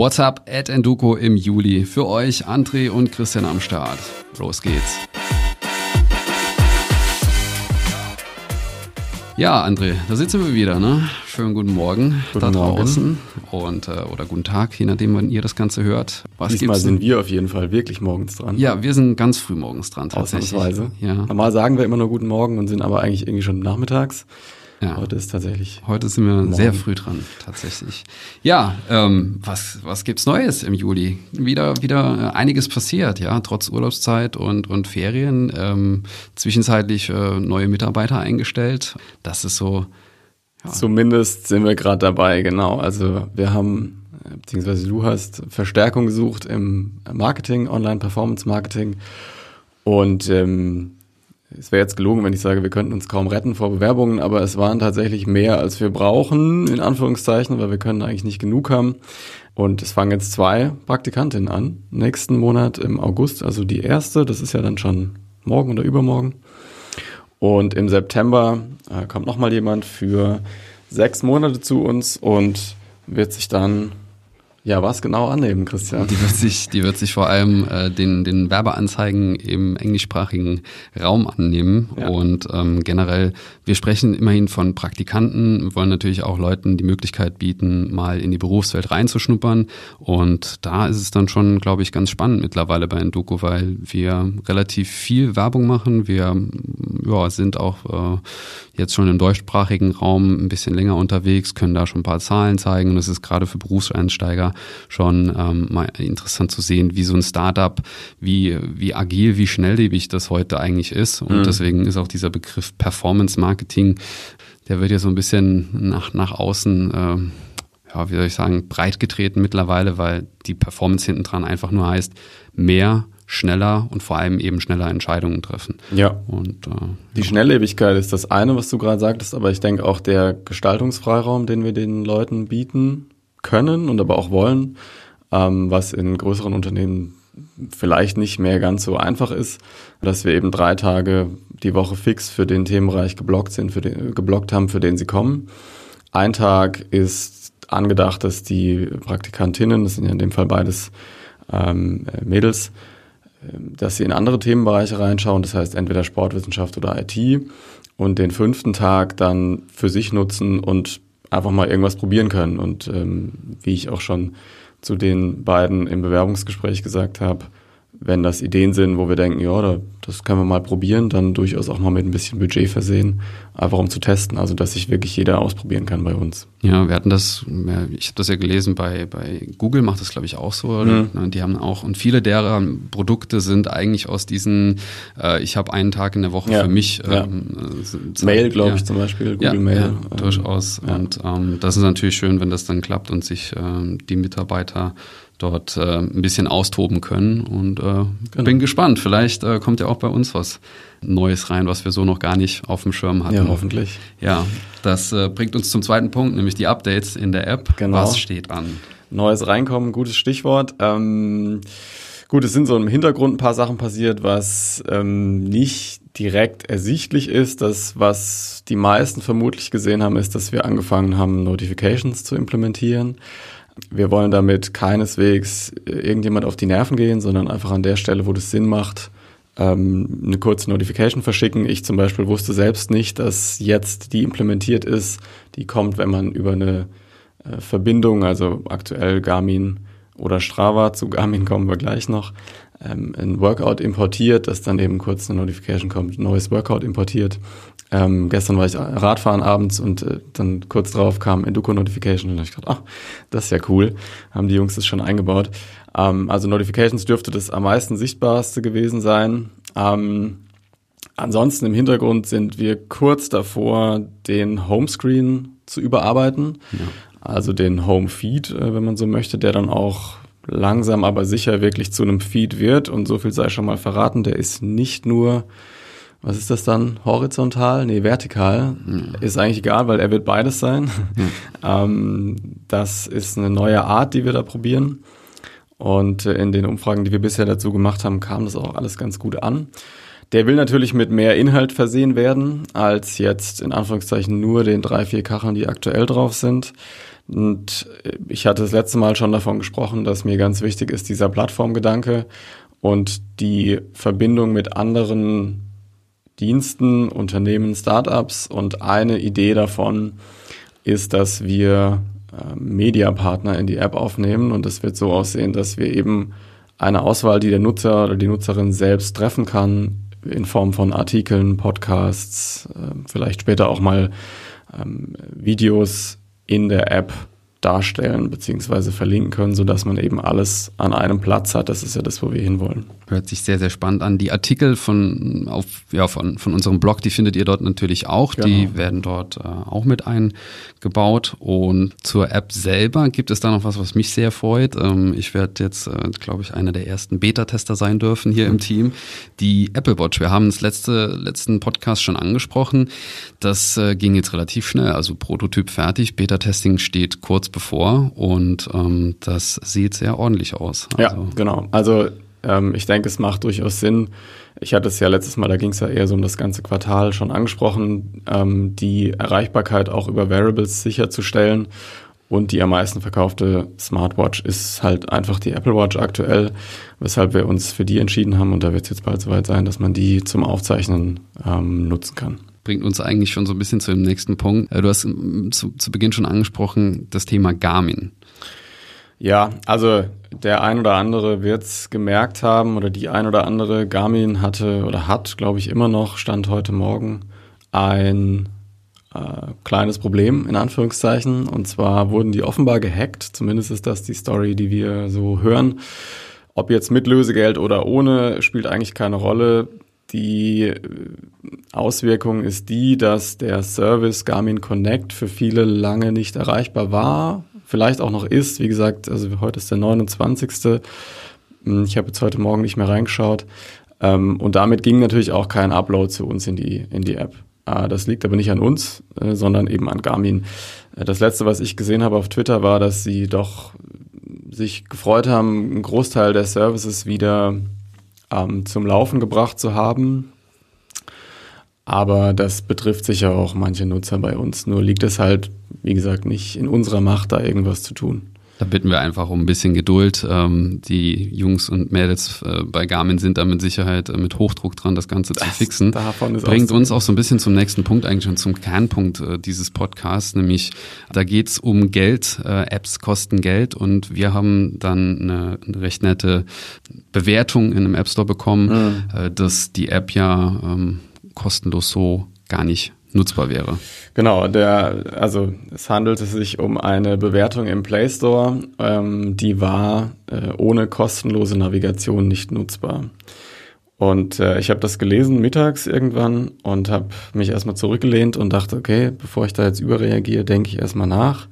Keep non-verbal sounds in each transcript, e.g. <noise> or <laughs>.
What's up at Enduko im Juli. Für euch André und Christian am Start. Los geht's. Ja, André, da sitzen wir wieder, ne? Schönen guten Morgen Guten da Morgen. draußen und äh, oder guten Tag, je nachdem, wann ihr das Ganze hört. Was Diesmal gibt's sind wir auf jeden Fall wirklich morgens dran. Ja, wir sind ganz früh morgens dran tatsächlich. Ausnahmsweise. Ja. Normal sagen wir immer nur guten Morgen und sind aber eigentlich irgendwie schon nachmittags. Ja. Heute ist tatsächlich. Heute sind wir Morgen. sehr früh dran, tatsächlich. Ja, ähm, was, was gibt's Neues im Juli? Wieder, wieder äh, einiges passiert, ja, trotz Urlaubszeit und, und Ferien. Ähm, zwischenzeitlich äh, neue Mitarbeiter eingestellt. Das ist so, Ja. Zumindest sind wir gerade dabei, genau. Also wir haben, äh, beziehungsweise du hast Verstärkung gesucht im Marketing, Online-Performance-Marketing. Und ähm, es wäre jetzt gelogen, wenn ich sage, wir könnten uns kaum retten vor Bewerbungen, aber es waren tatsächlich mehr, als wir brauchen, in Anführungszeichen, weil wir können eigentlich nicht genug haben. Und es fangen jetzt zwei Praktikantinnen an, nächsten Monat im August, also die erste, das ist ja dann schon morgen oder übermorgen. Und im September äh, kommt nochmal jemand für sechs Monate zu uns und wird sich dann, ja, was genau annehmen, Christian? die wird sich, die wird sich vor allem äh, den, den Werbeanzeigen im englischsprachigen Raum annehmen. Ja. Und ähm, generell, wir sprechen immerhin von Praktikanten, wir wollen natürlich auch Leuten die Möglichkeit bieten, mal in die Berufswelt reinzuschnuppern. Und da ist es dann schon, glaube ich, ganz spannend mittlerweile bei Endoku, weil wir relativ viel Werbung machen. Wir ja, sind auch äh, jetzt schon im deutschsprachigen Raum ein bisschen länger unterwegs, können da schon ein paar Zahlen zeigen. Und es ist gerade für Berufseinsteiger schon ähm, mal interessant zu sehen, wie so ein Startup, wie, wie agil, wie schnelllebig das heute eigentlich ist. Und Mhm. deswegen ist auch dieser Begriff Performance Marketing, der wird ja so ein bisschen nach, nach außen, ähm, ja, wie soll ich sagen, breit getreten mittlerweile, weil die Performance hinten dran einfach nur heißt, mehr, schneller und vor allem eben schneller Entscheidungen treffen. Ja, Und äh, die Schnelllebigkeit ist das eine, was du gerade sagtest, aber ich denke auch der Gestaltungsfreiraum, den wir den Leuten bieten können und aber auch wollen, ähm, was in größeren Unternehmen vielleicht nicht mehr ganz so einfach ist, dass wir eben drei Tage die Woche fix für den Themenbereich geblockt sind, für den, geblockt haben, für den sie kommen. Ein Tag ist angedacht, dass die Praktikantinnen, das sind ja in dem Fall beides ähm, äh, Mädels, ähm, dass sie in andere Themenbereiche reinschauen, das heißt entweder Sportwissenschaft oder IT und den fünften Tag dann für sich nutzen und einfach mal irgendwas probieren können. Und ähm, wie ich auch schon zu den beiden im Bewerbungsgespräch gesagt habe, wenn das Ideen sind, wo wir denken, ja, da, das können wir mal probieren, dann durchaus auch mal mit ein bisschen Budget versehen, einfach um zu testen, also dass sich wirklich jeder ausprobieren kann bei uns. Ja, wir hatten das, ich habe das ja gelesen, bei, bei Google macht das, glaube ich, auch so. Ne, Mhm. Die haben auch, und viele derer Produkte sind eigentlich aus diesen, äh, ich habe einen Tag in der Woche Ja, für mich. ja. Ähm, äh, Mail, glaube ja. ich, zum Beispiel, Ja, Google Mail. ja, ähm, durchaus. ja. Und ähm, das ist natürlich schön, wenn das dann klappt und sich ähm, die Mitarbeiter dort äh, ein bisschen austoben können. Und äh, Genau. bin gespannt. Vielleicht äh, kommt ja auch bei uns was Neues rein, was wir so noch gar nicht auf dem Schirm hatten. Ja, hoffentlich. Ja, das äh, bringt uns zum zweiten Punkt, nämlich die Updates in der App. Genau. Was steht an? Neues reinkommen, gutes Stichwort. Ähm, gut, es sind so im Hintergrund ein paar Sachen passiert, was ähm, nicht direkt ersichtlich ist. Das, was die meisten vermutlich gesehen haben, ist, dass wir angefangen haben, Notifications zu implementieren. Wir wollen damit keineswegs äh, irgendjemand auf die Nerven gehen, sondern einfach an der Stelle, wo das Sinn macht, ähm, eine kurze Notification verschicken. Ich zum Beispiel wusste selbst nicht, dass jetzt die implementiert ist. Die kommt, wenn man über eine äh, Verbindung, also aktuell Garmin oder Strava, zu Garmin kommen wir gleich noch, ähm, ein Workout importiert, dass dann eben kurz eine Notification kommt, neues Workout importiert. Ähm, gestern war ich Radfahren abends und äh, dann kurz drauf kam Enduko-Notification und hab ich gedacht, ach, das ist ja cool, haben die Jungs das schon eingebaut. Ähm, also Notifications dürfte das am meisten sichtbarste gewesen sein. Ähm, ansonsten im Hintergrund sind wir kurz davor, den Homescreen zu überarbeiten. Also den Home-Feed, äh, wenn man so möchte, der dann auch langsam aber sicher wirklich zu einem Feed wird. Und so viel sei schon mal verraten, der ist nicht nur, was ist das dann, horizontal? Nee, vertikal. Ist eigentlich egal, weil er wird beides sein. <laughs> ähm, das ist eine neue Art, die wir da probieren. Und äh, in den Umfragen, die wir bisher dazu gemacht haben, kam das auch alles ganz gut an. Der will natürlich mit mehr Inhalt versehen werden, als jetzt in Anführungszeichen nur den drei, vier Kacheln, die aktuell drauf sind. Und ich hatte das letzte Mal schon davon gesprochen, dass mir ganz wichtig ist dieser Plattformgedanke und die Verbindung mit anderen Diensten, Unternehmen, Startups. Und eine Idee davon ist, dass wir äh, Mediapartner in die App aufnehmen. Und es wird so aussehen, dass wir eben eine Auswahl, die der Nutzer oder die Nutzerin selbst treffen kann, in Form von Artikeln, Podcasts, äh, vielleicht später auch mal ähm, Videos in der App darstellen bzw. verlinken können, sodass man eben alles an einem Platz hat. Das ist ja das, wo wir hinwollen. Hört sich sehr, sehr spannend an. Die Artikel von, auf, ja, von, von unserem Blog, die findet ihr dort natürlich auch. Genau. Die werden dort äh, auch mit eingebaut. Und zur App selber gibt es da noch was, was mich sehr freut. Ähm, ich werde jetzt, äh, glaube ich, einer der ersten Beta-Tester sein dürfen hier mhm. im Team. Die Apple Watch. Wir haben das letzte, letzten Podcast schon angesprochen. Das äh, ging jetzt relativ schnell. Also Prototyp fertig. Beta-Testing steht kurz bevor und ähm, das sieht sehr ordentlich aus. Also, ja, genau. Also ähm, ich denke, es macht durchaus Sinn. Ich hatte es ja letztes Mal, da ging es ja eher so um das ganze Quartal schon angesprochen, ähm, die Erreichbarkeit auch über Variables sicherzustellen. Und die am meisten verkaufte Smartwatch ist halt einfach die Apple Watch aktuell, weshalb wir uns für die entschieden haben. Und da wird es jetzt bald soweit sein, dass man die zum Aufzeichnen ähm, nutzen kann bringt uns eigentlich schon so ein bisschen zu dem nächsten Punkt. Äh, du hast zu, zu Beginn schon angesprochen, das Thema Garmin. Ja, also der ein oder andere wird es gemerkt haben oder die ein oder andere Garmin hatte oder hat, glaube ich, immer noch, stand heute Morgen, ein äh, kleines Problem in Anführungszeichen. Und zwar wurden die offenbar gehackt, zumindest ist das die Story, die wir so hören. Ob jetzt mit Lösegeld oder ohne, spielt eigentlich keine Rolle. Die äh, Auswirkung ist die, dass der Service Garmin Connect für viele lange nicht erreichbar war, vielleicht auch noch ist. Wie gesagt, also heute ist der 29. Hm, ich habe jetzt heute Morgen nicht mehr reingeschaut. Ähm, und damit ging natürlich auch kein Upload zu uns in die, in die App. Ah, das liegt aber nicht an uns, äh, sondern eben an Garmin. Äh, das letzte, was ich gesehen habe auf Twitter, war, dass sie doch sich gefreut haben, einen Großteil der Services wieder ähm, zum Laufen gebracht zu haben. Aber das betrifft sicher auch manche Nutzer bei uns. Nur liegt es halt, wie gesagt, nicht in unserer Macht, da irgendwas zu tun. Da bitten wir einfach um ein bisschen Geduld. Ähm, die Jungs und Mädels äh, bei Garmin sind da mit Sicherheit äh, mit Hochdruck dran, das Ganze zu fixen. Bringt uns auch so ein bisschen zum nächsten Punkt, eigentlich schon zum Kernpunkt äh, dieses Podcasts, nämlich da geht's um Geld. Äh, Apps kosten Geld und wir haben dann eine, eine recht nette Bewertung in einem App Store bekommen, mhm. Äh, dass die App ja ähm, kostenlos so gar nicht nutzbar wäre. Genau, der, also es handelte sich um eine Bewertung im Play Store, ähm, die war äh, ohne kostenlose Navigation nicht nutzbar. Und äh, ich habe das gelesen mittags irgendwann und habe mich erstmal zurückgelehnt und dachte, okay, bevor ich da jetzt überreagiere, denke ich erstmal nach.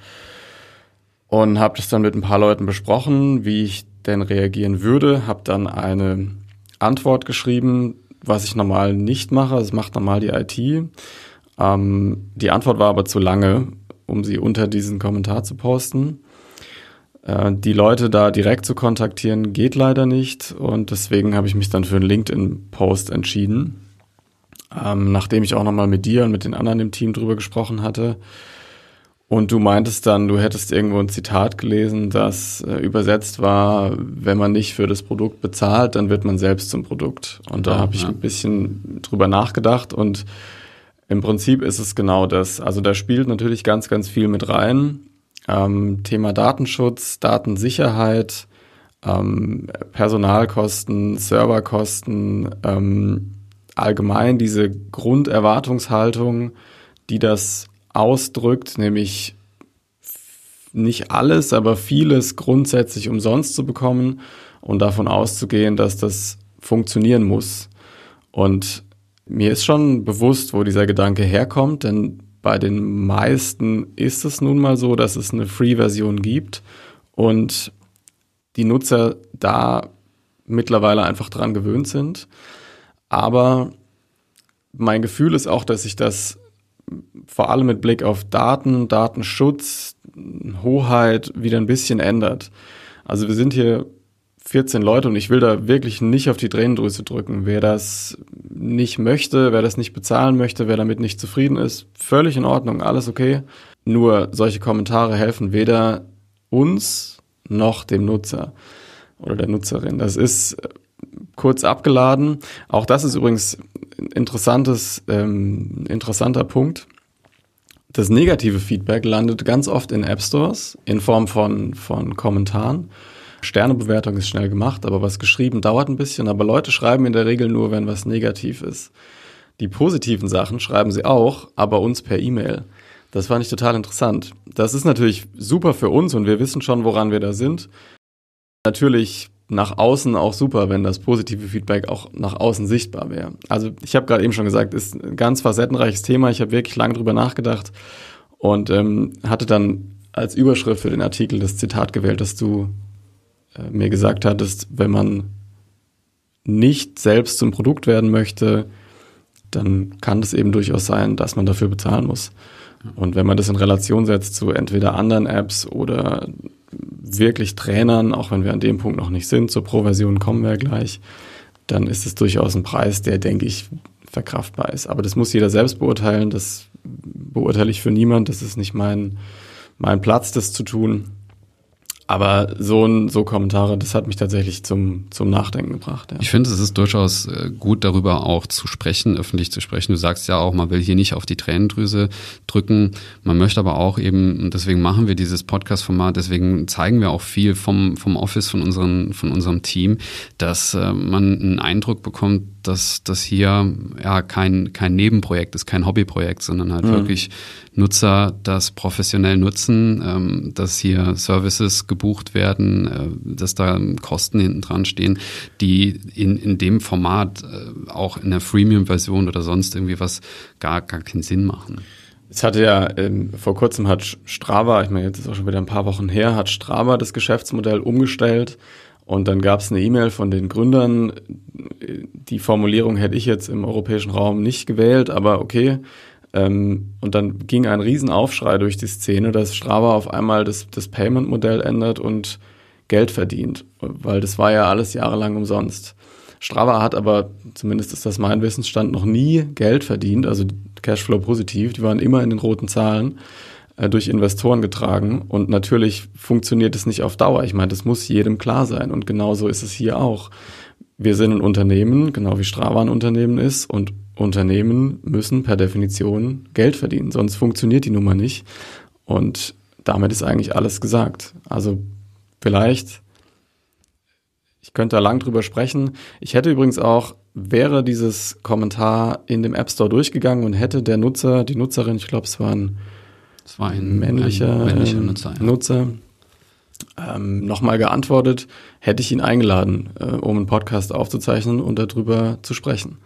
Und habe das dann mit ein paar Leuten besprochen, wie ich denn reagieren würde, habe dann eine Antwort geschrieben, was ich normal nicht mache. Das macht normal die IT ähm, die Antwort war aber zu lange, um sie unter diesen Kommentar zu posten. Äh, die Leute da direkt zu kontaktieren geht leider nicht und deswegen habe ich mich dann für einen LinkedIn-Post entschieden. Ähm, nachdem ich auch nochmal mit dir und mit den anderen im Team drüber gesprochen hatte. Und du meintest dann, du hättest irgendwo ein Zitat gelesen, das äh, übersetzt war, wenn man nicht für das Produkt bezahlt, dann wird man selbst zum Produkt. Und da habe ich ja. ein bisschen drüber nachgedacht und im Prinzip ist es genau das. Also da spielt natürlich ganz, ganz viel mit rein. Ähm, Thema Datenschutz, Datensicherheit, ähm, Personalkosten, Serverkosten, ähm, allgemein diese Grunderwartungshaltung, die das ausdrückt, nämlich nicht alles, aber vieles grundsätzlich umsonst zu bekommen und davon auszugehen, dass das funktionieren muss. Und mir ist schon bewusst, wo dieser Gedanke herkommt, denn bei den meisten ist es nun mal so, dass es eine Free-Version gibt und die Nutzer da mittlerweile einfach dran gewöhnt sind. Aber mein Gefühl ist auch, dass sich das vor allem mit Blick auf Daten, Datenschutz, Hoheit wieder ein bisschen ändert. Also wir sind hier 14 Leute und ich will da wirklich nicht auf die Tränendrüse drücken. Wer das nicht möchte, wer das nicht bezahlen möchte, wer damit nicht zufrieden ist, völlig in Ordnung, alles okay. Nur solche Kommentare helfen weder uns noch dem Nutzer oder der Nutzerin. Das ist kurz abgeladen. Auch das ist übrigens ein interessantes, ähm, interessanter Punkt. Das negative Feedback landet ganz oft in App Stores in Form von, von Kommentaren. Sternebewertung ist schnell gemacht, aber was geschrieben dauert ein bisschen. Aber Leute schreiben in der Regel nur, wenn was negativ ist. Die positiven Sachen schreiben sie auch, aber uns per E-Mail. Das fand ich total interessant. Das ist natürlich super für uns und wir wissen schon, woran wir da sind. Natürlich nach außen auch super, wenn das positive Feedback auch nach außen sichtbar wäre. Also ich habe gerade eben schon gesagt, ist ein ganz facettenreiches Thema. Ich habe wirklich lange drüber nachgedacht und ähm, hatte dann als Überschrift für den Artikel das Zitat gewählt, das du mir gesagt hattest, wenn man nicht selbst zum Produkt werden möchte, dann kann es eben durchaus sein, dass man dafür bezahlen muss. Und wenn man das in Relation setzt zu entweder anderen Apps oder wirklich Trainern, auch wenn wir an dem Punkt noch nicht sind, zur Pro-Version kommen wir gleich, dann ist es durchaus ein Preis, der, denke ich, verkraftbar ist. Aber das muss jeder selbst beurteilen. Das beurteile ich für niemand. Das ist nicht mein, mein Platz, das zu tun. Aber so, ein, so Kommentare, das hat mich tatsächlich zum, zum Nachdenken gebracht. Ja. Ich finde, es ist durchaus äh, gut, darüber auch zu sprechen, öffentlich zu sprechen. Du sagst ja auch, man will hier nicht auf die Tränendrüse drücken. Man möchte aber auch eben, und deswegen machen wir dieses Podcast-Format, deswegen zeigen wir auch viel vom, vom Office, von, unseren, von unserem Team, dass äh, man einen Eindruck bekommt, dass das hier ja kein, kein Nebenprojekt ist, kein Hobbyprojekt, sondern halt mhm. wirklich Nutzer das professionell nutzen, ähm, dass hier Services gebucht werden, äh, dass da Kosten hinten dran stehen, die in, in dem Format äh, auch in der Freemium-Version oder sonst irgendwie was gar, gar keinen Sinn machen. Es hatte ja, ähm, vor kurzem hat Strava, ich meine, jetzt ist auch schon wieder ein paar Wochen her, hat Strava das Geschäftsmodell umgestellt und dann gab es eine E-Mail von den Gründern. Die Formulierung hätte ich jetzt im europäischen Raum nicht gewählt, aber okay. Ähm, und dann ging ein Riesenaufschrei durch die Szene, dass Strava auf einmal das, das Payment-Modell ändert und Geld verdient, weil das war ja alles jahrelang umsonst. Strava hat aber, zumindest ist das mein Wissensstand, noch nie Geld verdient, also Cashflow positiv, die waren immer in den roten Zahlen. Äh, durch Investoren getragen. Und natürlich funktioniert es nicht auf Dauer. Ich meine, das muss jedem klar sein. Und genauso ist es hier auch. Wir sind ein Unternehmen, genau wie Strava ein Unternehmen ist. Und Unternehmen müssen per Definition Geld verdienen. Sonst funktioniert die Nummer nicht. Und damit ist eigentlich alles gesagt. Also vielleicht, ich könnte da lang drüber sprechen. Ich hätte übrigens auch, wäre dieses Kommentar in dem App Store durchgegangen und hätte der Nutzer, die Nutzerin, ich glaube, es waren das war ein männlicher, ein männlicher Nutzer. Ja. Nutzer ähm, nochmal geantwortet, hätte ich ihn eingeladen, äh, um einen Podcast aufzuzeichnen und darüber zu sprechen.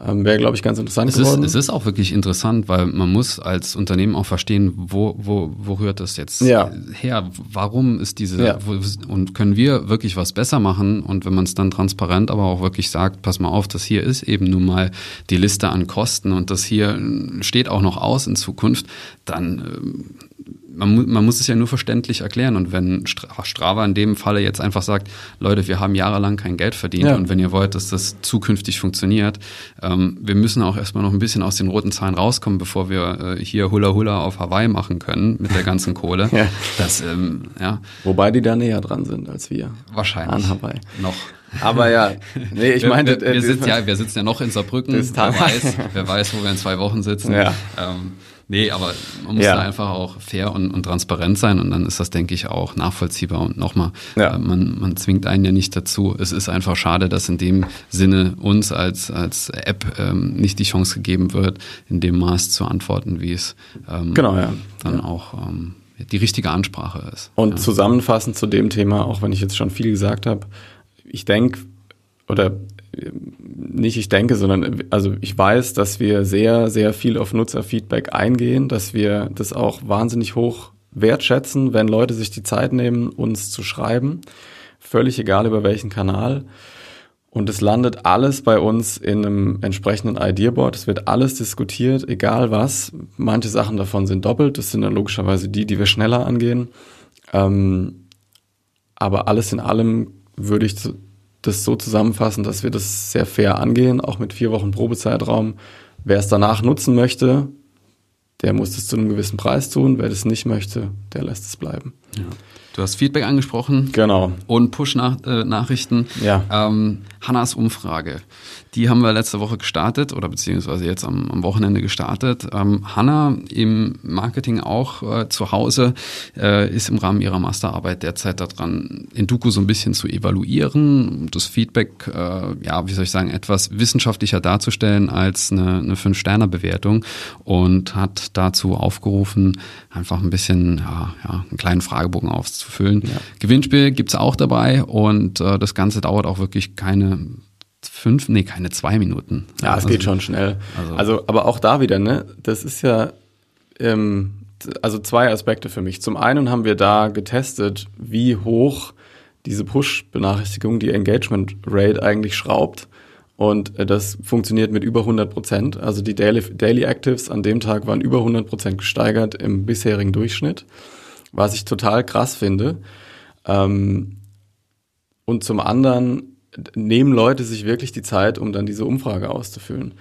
Ähm, Wäre, glaube ich, ganz interessant es geworden. Ist, es ist auch wirklich interessant, weil man muss als Unternehmen auch verstehen, wo, wo, wo rührt das jetzt ja. her? Warum ist diese, ja. wo, und können wir wirklich was besser machen? Und wenn man es dann transparent aber auch wirklich sagt, pass mal auf, das hier ist eben nun mal die Liste an Kosten und das hier steht auch noch aus in Zukunft, dann man, man muss es ja nur verständlich erklären. Und wenn Strava in dem Falle jetzt einfach sagt, Leute, wir haben jahrelang kein Geld verdient ja. und wenn ihr wollt, dass das zukünftig funktioniert, ähm, wir müssen auch erstmal noch ein bisschen aus den roten Zahlen rauskommen, bevor wir äh, hier Hula Hula auf Hawaii machen können mit der ganzen Kohle. <laughs> ja. Das, ähm, ja. Wobei die da näher dran sind als wir. Wahrscheinlich. An Hawaii. Noch. Aber ja, <laughs> nee, ich meine, wir, wir, wir, sitzen, ja, wir sitzen ja noch in Saarbrücken. Wer weiß, wer weiß, wo wir in zwei Wochen sitzen. Ja. Ähm, Nee, aber man muss ja. da einfach auch fair und, und, transparent sein und dann ist das, denke ich, auch nachvollziehbar. Und nochmal, ja. äh, man, man zwingt einen ja nicht dazu. Es ist einfach schade, dass in dem Sinne uns als, als App ähm, nicht die Chance gegeben wird, in dem Maß zu antworten, wie es ähm, genau, ja. dann auch ähm, die richtige Ansprache ist. Und zusammenfassend zu dem Thema, auch wenn ich jetzt schon viel gesagt habe, ich denke, oder nicht ich denke, sondern also ich weiß, dass wir sehr, sehr viel auf Nutzerfeedback eingehen, dass wir das auch wahnsinnig hoch wertschätzen, wenn Leute sich die Zeit nehmen, uns zu schreiben. Völlig egal über welchen Kanal. Und es landet alles bei uns in einem entsprechenden Ideaboard. Es wird alles diskutiert, egal was. Manche Sachen davon sind doppelt. Das sind dann logischerweise die, die wir schneller angehen. Ähm, aber alles in allem würde ich das so zusammenfassen, dass wir das sehr fair angehen, auch mit vier Wochen Probezeitraum. Wer es danach nutzen möchte, der muss es zu einem gewissen Preis tun. Wer das nicht möchte, der lässt es bleiben. Ja. Du hast Feedback angesprochen. Genau. Und Push-Nachrichten. Äh, ja. Ähm, Hannas Umfrage. Die haben wir letzte Woche gestartet oder beziehungsweise jetzt am, am Wochenende gestartet. Ähm, Hanna im Marketing auch äh, zu Hause äh, ist im Rahmen ihrer Masterarbeit derzeit daran, Induku so ein bisschen zu evaluieren, das Feedback, äh, ja, wie soll ich sagen, etwas wissenschaftlicher darzustellen als eine, eine Fünf-Sterne-Bewertung und hat dazu aufgerufen, einfach ein bisschen, ja, ja einen kleinen Fragebogen auszufüllen. Ja. Gewinnspiel gibt's auch dabei und äh, das Ganze dauert auch wirklich keine fünf, nee, keine zwei Minuten. Ja, es also, geht schon schnell. Also, also, aber auch da wieder, ne, das ist ja, ähm, also zwei Aspekte für mich. Zum einen haben wir da getestet, wie hoch diese Push-Benachrichtigung, die Engagement Rate eigentlich schraubt. Und äh, das funktioniert mit über 100 Prozent. Also die Daily, Daily Actives an dem Tag waren über 100 Prozent gesteigert im bisherigen Durchschnitt, was ich total krass finde. Ähm, und zum anderen nehmen Leute sich wirklich die Zeit, um dann diese Umfrage auszufüllen.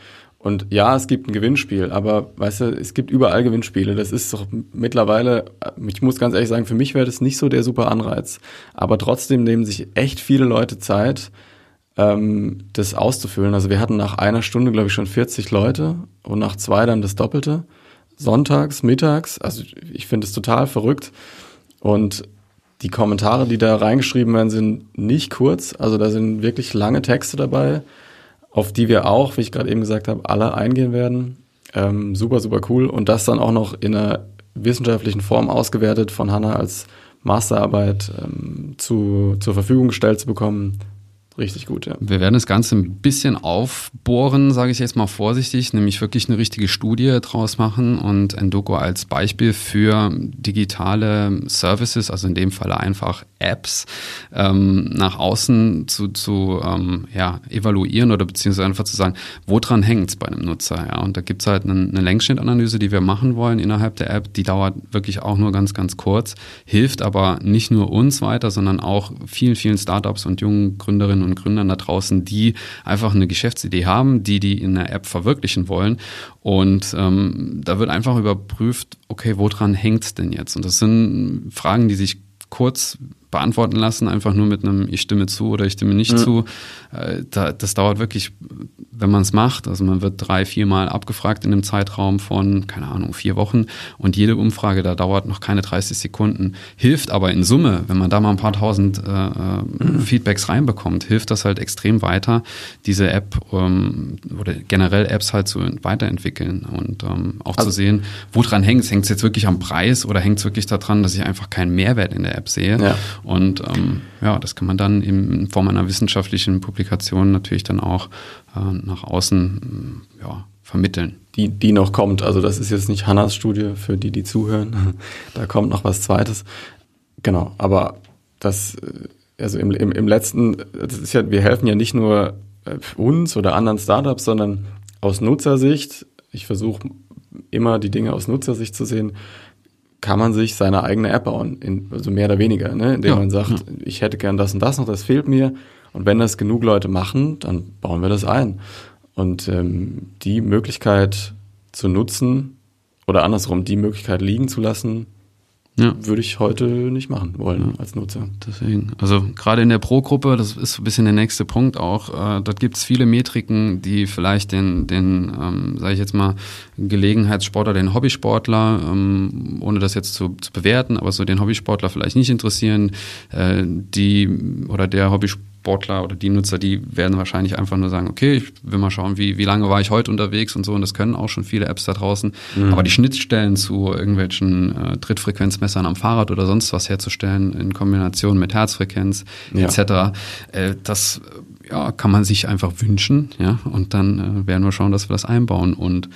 Und ja, es gibt ein Gewinnspiel, aber weißt du, es gibt überall Gewinnspiele. Das ist doch mittlerweile, ich muss ganz ehrlich sagen, für mich wäre das nicht so der super Anreiz. Aber trotzdem nehmen sich echt viele Leute Zeit, ähm, das auszufüllen. Also wir hatten nach einer Stunde, glaube ich, schon 40 Leute und nach zwei dann das Doppelte. Sonntags, mittags. Also ich finde es total verrückt. Und die Kommentare, die da reingeschrieben werden, sind nicht kurz. Also da sind wirklich lange Texte dabei, auf die wir auch, wie ich gerade eben gesagt habe, alle eingehen werden. Ähm, super, super cool. Und das dann auch noch in einer wissenschaftlichen Form ausgewertet von Hanna als Masterarbeit ähm, zu, zur Verfügung gestellt zu bekommen. Richtig gut, ja. Wir werden das Ganze ein bisschen aufbohren, sage ich jetzt mal vorsichtig, nämlich wirklich eine richtige Studie draus machen und Endoko als Beispiel für digitale Services, also in dem Falle einfach Apps, ähm, nach außen zu, zu ähm, ja, evaluieren oder beziehungsweise einfach zu sagen, woran hängt es bei einem Nutzer? Ja? Und da gibt es halt eine, eine Längsschnittanalyse, die wir machen wollen innerhalb der App, die dauert wirklich auch nur ganz, ganz kurz, hilft aber nicht nur uns weiter, sondern auch vielen, vielen Startups und jungen Gründerinnen Gründerinnen und Gründern da draußen, die einfach eine Geschäftsidee haben, die die in der App verwirklichen wollen. Und ähm, da wird einfach überprüft, okay, woran hängt es denn jetzt? Und das sind Fragen, die sich kurz beantworten lassen, einfach nur mit einem Ich stimme zu oder ich stimme nicht ja. zu. Äh, das dauert wirklich, wenn man es macht. Also man wird drei, viermal abgefragt in einem Zeitraum von, keine Ahnung, vier Wochen. Und jede Umfrage, da dauert noch keine 30 Sekunden. Hilft aber in Summe, wenn man da mal ein paar tausend äh, mhm. <clears throat> Feedbacks reinbekommt, hilft das halt extrem weiter, diese App ähm, oder generell Apps halt zu weiterentwickeln und ähm, auch also, zu sehen, woran hängt es. Hängt es jetzt wirklich am Preis oder hängt es wirklich daran, dass ich einfach keinen Mehrwert in der App sehe? Ja. Und ähm, ja, das kann man dann in Form einer wissenschaftlichen Publikation natürlich dann auch äh, nach außen ja, vermitteln. Die, die noch kommt, also das ist jetzt nicht Hannas Studie für die, die zuhören. <laughs> da kommt noch was Zweites. Genau, aber das, äh, also im, im, im letzten, das ist ja, wir helfen ja nicht nur äh, uns oder anderen Startups, sondern aus Nutzersicht. Ich versuche immer die Dinge aus Nutzersicht zu sehen kann man sich seine eigene App bauen, in, also mehr oder weniger, ne? indem ja, man sagt, ja. ich hätte gern das und das noch, das fehlt mir. Und wenn das genug Leute machen, dann bauen wir das ein. Und ähm, die Möglichkeit zu nutzen oder andersrum, die Möglichkeit liegen zu lassen, ja. Würde ich heute nicht machen wollen ja. als Nutzer. Deswegen, also gerade in der Pro-Gruppe, das ist ein bisschen der nächste Punkt auch, äh, dort gibt es viele Metriken, die vielleicht den, den ähm, sage ich jetzt mal, Gelegenheitssportler, den Hobbysportler, ähm, ohne das jetzt zu, zu bewerten, aber so den Hobbysportler vielleicht nicht interessieren, äh, die oder der Hobbysportler Sportler oder die Nutzer, die werden wahrscheinlich einfach nur sagen, okay, ich will mal schauen, wie, wie lange war ich heute unterwegs und so. Und das können auch schon viele Apps da draußen. Mhm. Aber die Schnittstellen zu irgendwelchen äh, Trittfrequenzmessern am Fahrrad oder sonst was herzustellen in Kombination mit Herzfrequenz ja. etc., äh, das ja, kann man sich einfach wünschen. Ja? Und dann äh, werden wir schauen, dass wir das einbauen. Und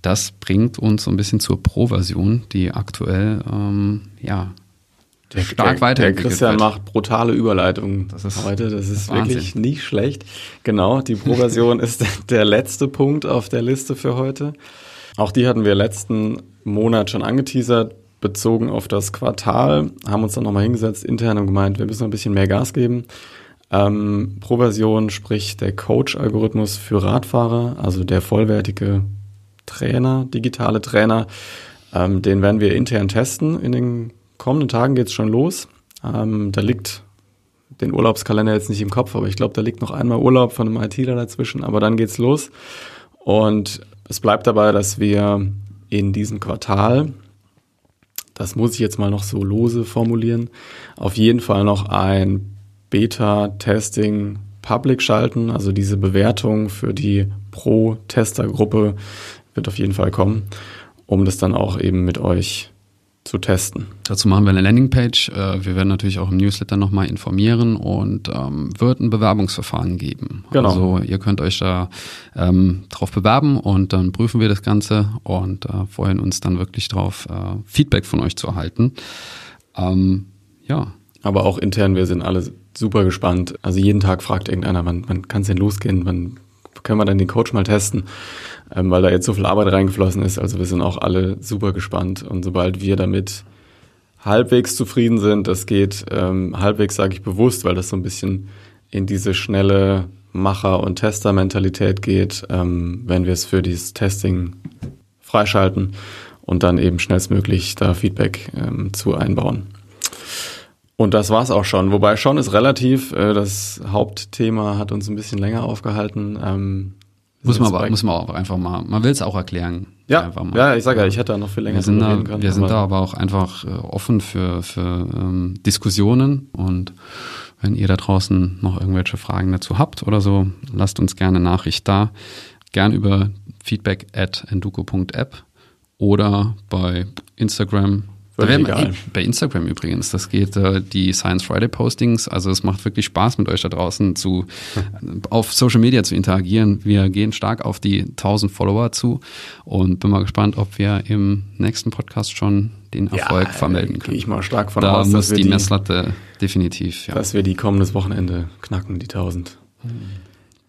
das bringt uns so ein bisschen zur Pro-Version, die aktuell ähm, ja der, stark der, weiterentwickelt Der Christian wird. macht brutale Überleitungen das ist heute. Das ist Wahnsinn. wirklich nicht schlecht. Genau, die Pro-Version <laughs> ist der letzte Punkt auf der Liste für heute. Auch die hatten wir letzten Monat schon angeteasert, bezogen auf das Quartal, haben uns dann nochmal hingesetzt, intern und gemeint, wir müssen ein bisschen mehr Gas geben. Ähm, pro Version spricht der Coach-Algorithmus für Radfahrer, also der vollwertige Trainer, digitale Trainer. Ähm, den werden wir intern testen. In den kommenden Tagen geht es schon los. Ähm, da liegt den Urlaubskalender jetzt nicht im Kopf, aber ich glaube, da liegt noch einmal Urlaub von einem ITler dazwischen, aber dann geht's los. Und es bleibt dabei, dass wir in diesem Quartal, das muss ich jetzt mal noch so lose formulieren, auf jeden Fall noch ein Beta-Testing Public schalten, also diese Bewertung für die Pro-Tester-Gruppe wird auf jeden Fall kommen, um das dann auch eben mit euch zu testen. Dazu machen wir eine Landingpage. Äh, wir werden natürlich auch im Newsletter nochmal informieren und ähm, wird ein Bewerbungsverfahren geben. Genau. Also ihr könnt euch da ähm, drauf bewerben und dann prüfen wir das Ganze und äh, freuen uns dann wirklich drauf, äh, Feedback von euch zu erhalten. Ähm, ja. Aber auch intern, wir sind alle super gespannt. Also jeden Tag fragt irgendeiner, wann, wann kann es denn losgehen, wann können wir dann den Coach mal testen, ähm, weil da jetzt so viel Arbeit reingeflossen ist. Also wir sind auch alle super gespannt und sobald wir damit halbwegs zufrieden sind, das geht ähm, halbwegs, sage ich bewusst, weil das so ein bisschen in diese schnelle Macher- und Tester-Mentalität geht, ähm, wenn wir es für dieses Testing freischalten und dann eben schnellstmöglich da Feedback ähm, zu einbauen. Und das war's auch schon. Wobei schon ist relativ, äh, das Hauptthema hat uns ein bisschen länger aufgehalten. Ähm, muss man aber, muss man auch einfach mal, man will es auch erklären. Ja, ja, ich sage ja, ich hätte da noch viel länger wir sind da, reden können. Wir sind da aber auch einfach äh, offen für, für ähm, Diskussionen und wenn ihr da draußen noch irgendwelche Fragen dazu habt oder so, lasst uns gerne Nachricht da. Gern über feedback at enduko.app oder bei Instagram da werden, egal. bei Instagram übrigens, das geht äh, die Science Friday Postings. Also es macht wirklich Spaß mit euch da draußen zu auf Social Media zu interagieren. Wir gehen stark auf die 1000 Follower zu und bin mal gespannt, ob wir im nächsten Podcast schon den Erfolg ja, vermelden können. ich mal stark von da aus, muss die, die Messlatte definitiv. Ja. Dass wir die kommendes Wochenende knacken, die 1000. Hm.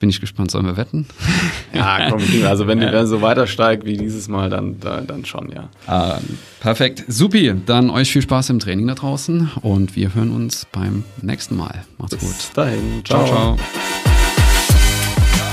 Bin ich gespannt, sollen wir wetten? <laughs> Ja, komm, <laughs> also wenn ihr so weiter steigt wie dieses Mal, dann, dann schon, ja. Ah, perfekt. Supi, dann euch viel Spaß im Training da draußen und wir hören uns beim nächsten Mal. Macht's Bis gut. Bis dahin. ciao. ciao. ciao.